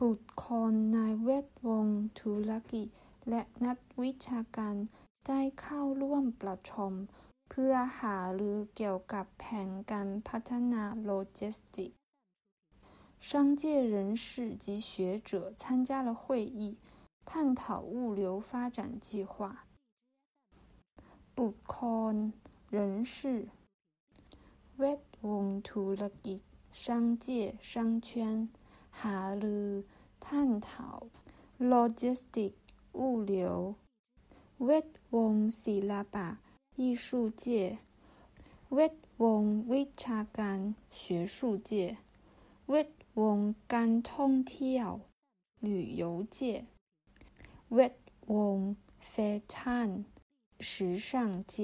บุคคลในแวดวงธุรกิจและนักวิชาการได้เข้าร่วมประชุมเพื่อหารือเกี่ยวกับแผนการพัฒนาโลจิสติกส์商界人士及学者参加了会议，探讨物流发展计划。บุคคล人士แวดวงธุรกิจ商界商圈 หารือ探讨 logistic 物流เวทวงศิลปะ艺术界เวทวงวิชาการ学术界เวทวงการท่องเที่ยว旅游界เวทวงแฟชั่น时尚界